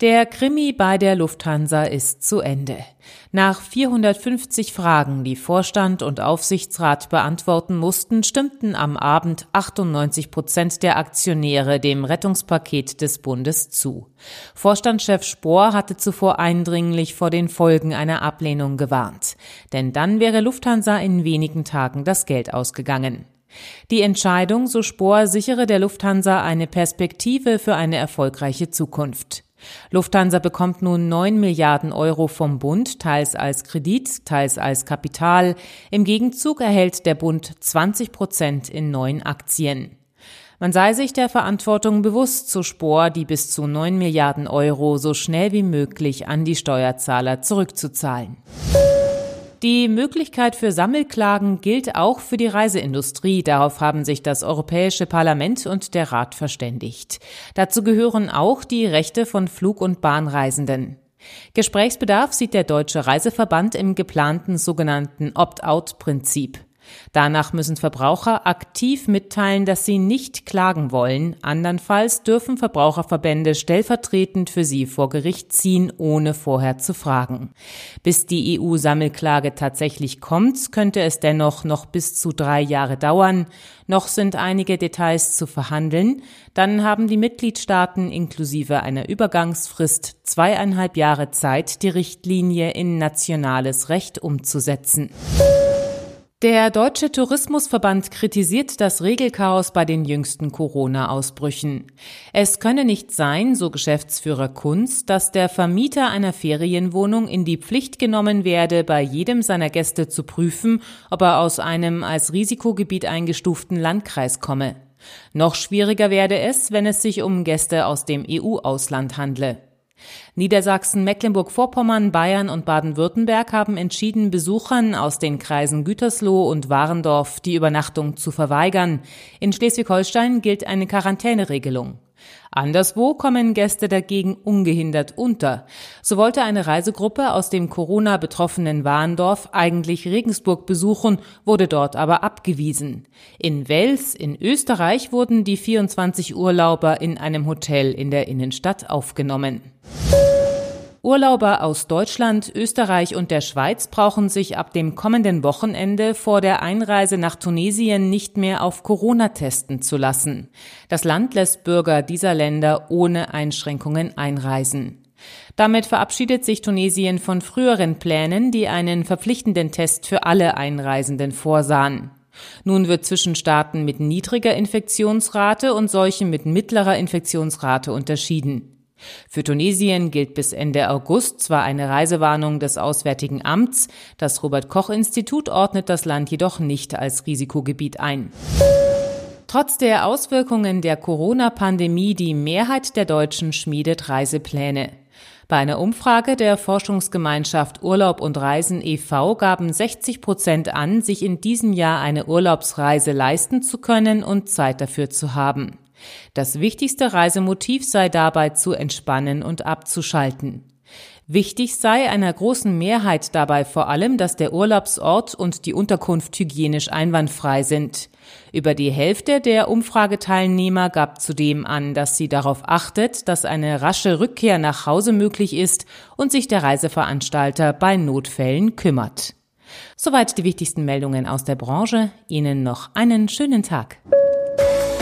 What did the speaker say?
Der Krimi bei der Lufthansa ist zu Ende. Nach 450 Fragen, die Vorstand und Aufsichtsrat beantworten mussten, stimmten am Abend 98 Prozent der Aktionäre dem Rettungspaket des Bundes zu. Vorstandschef Spohr hatte zuvor eindringlich vor den Folgen einer Ablehnung gewarnt. Denn dann wäre Lufthansa in wenigen Tagen das Geld ausgegangen. Die Entscheidung, so Spohr, sichere der Lufthansa eine Perspektive für eine erfolgreiche Zukunft. Lufthansa bekommt nun 9 Milliarden Euro vom Bund, teils als Kredit, teils als Kapital. Im Gegenzug erhält der Bund 20 Prozent in neuen Aktien. Man sei sich der Verantwortung bewusst, zu Spor, die bis zu 9 Milliarden Euro so schnell wie möglich an die Steuerzahler zurückzuzahlen. Die Möglichkeit für Sammelklagen gilt auch für die Reiseindustrie. Darauf haben sich das Europäische Parlament und der Rat verständigt. Dazu gehören auch die Rechte von Flug- und Bahnreisenden. Gesprächsbedarf sieht der Deutsche Reiseverband im geplanten sogenannten Opt-out-Prinzip. Danach müssen Verbraucher aktiv mitteilen, dass sie nicht klagen wollen. Andernfalls dürfen Verbraucherverbände stellvertretend für sie vor Gericht ziehen, ohne vorher zu fragen. Bis die EU-Sammelklage tatsächlich kommt, könnte es dennoch noch bis zu drei Jahre dauern. Noch sind einige Details zu verhandeln. Dann haben die Mitgliedstaaten inklusive einer Übergangsfrist zweieinhalb Jahre Zeit, die Richtlinie in nationales Recht umzusetzen. Der Deutsche Tourismusverband kritisiert das Regelchaos bei den jüngsten Corona-Ausbrüchen. Es könne nicht sein, so Geschäftsführer Kunz, dass der Vermieter einer Ferienwohnung in die Pflicht genommen werde, bei jedem seiner Gäste zu prüfen, ob er aus einem als Risikogebiet eingestuften Landkreis komme. Noch schwieriger werde es, wenn es sich um Gäste aus dem EU-Ausland handle. Niedersachsen, Mecklenburg-Vorpommern, Bayern und Baden-Württemberg haben entschieden, Besuchern aus den Kreisen Gütersloh und Warendorf die Übernachtung zu verweigern. In Schleswig-Holstein gilt eine Quarantäneregelung. Anderswo kommen Gäste dagegen ungehindert unter. So wollte eine Reisegruppe aus dem Corona-betroffenen Warndorf eigentlich Regensburg besuchen, wurde dort aber abgewiesen. In Wels in Österreich wurden die 24 Urlauber in einem Hotel in der Innenstadt aufgenommen. Urlauber aus Deutschland, Österreich und der Schweiz brauchen sich ab dem kommenden Wochenende vor der Einreise nach Tunesien nicht mehr auf Corona testen zu lassen. Das Land lässt Bürger dieser Länder ohne Einschränkungen einreisen. Damit verabschiedet sich Tunesien von früheren Plänen, die einen verpflichtenden Test für alle Einreisenden vorsahen. Nun wird zwischen Staaten mit niedriger Infektionsrate und solchen mit mittlerer Infektionsrate unterschieden. Für Tunesien gilt bis Ende August zwar eine Reisewarnung des Auswärtigen Amts, das Robert Koch Institut ordnet das Land jedoch nicht als Risikogebiet ein. Trotz der Auswirkungen der Corona-Pandemie die Mehrheit der Deutschen schmiedet Reisepläne. Bei einer Umfrage der Forschungsgemeinschaft Urlaub und Reisen e.V. gaben 60 Prozent an, sich in diesem Jahr eine Urlaubsreise leisten zu können und Zeit dafür zu haben. Das wichtigste Reisemotiv sei dabei zu entspannen und abzuschalten. Wichtig sei einer großen Mehrheit dabei vor allem, dass der Urlaubsort und die Unterkunft hygienisch einwandfrei sind. Über die Hälfte der Umfrageteilnehmer gab zudem an, dass sie darauf achtet, dass eine rasche Rückkehr nach Hause möglich ist und sich der Reiseveranstalter bei Notfällen kümmert. Soweit die wichtigsten Meldungen aus der Branche. Ihnen noch einen schönen Tag.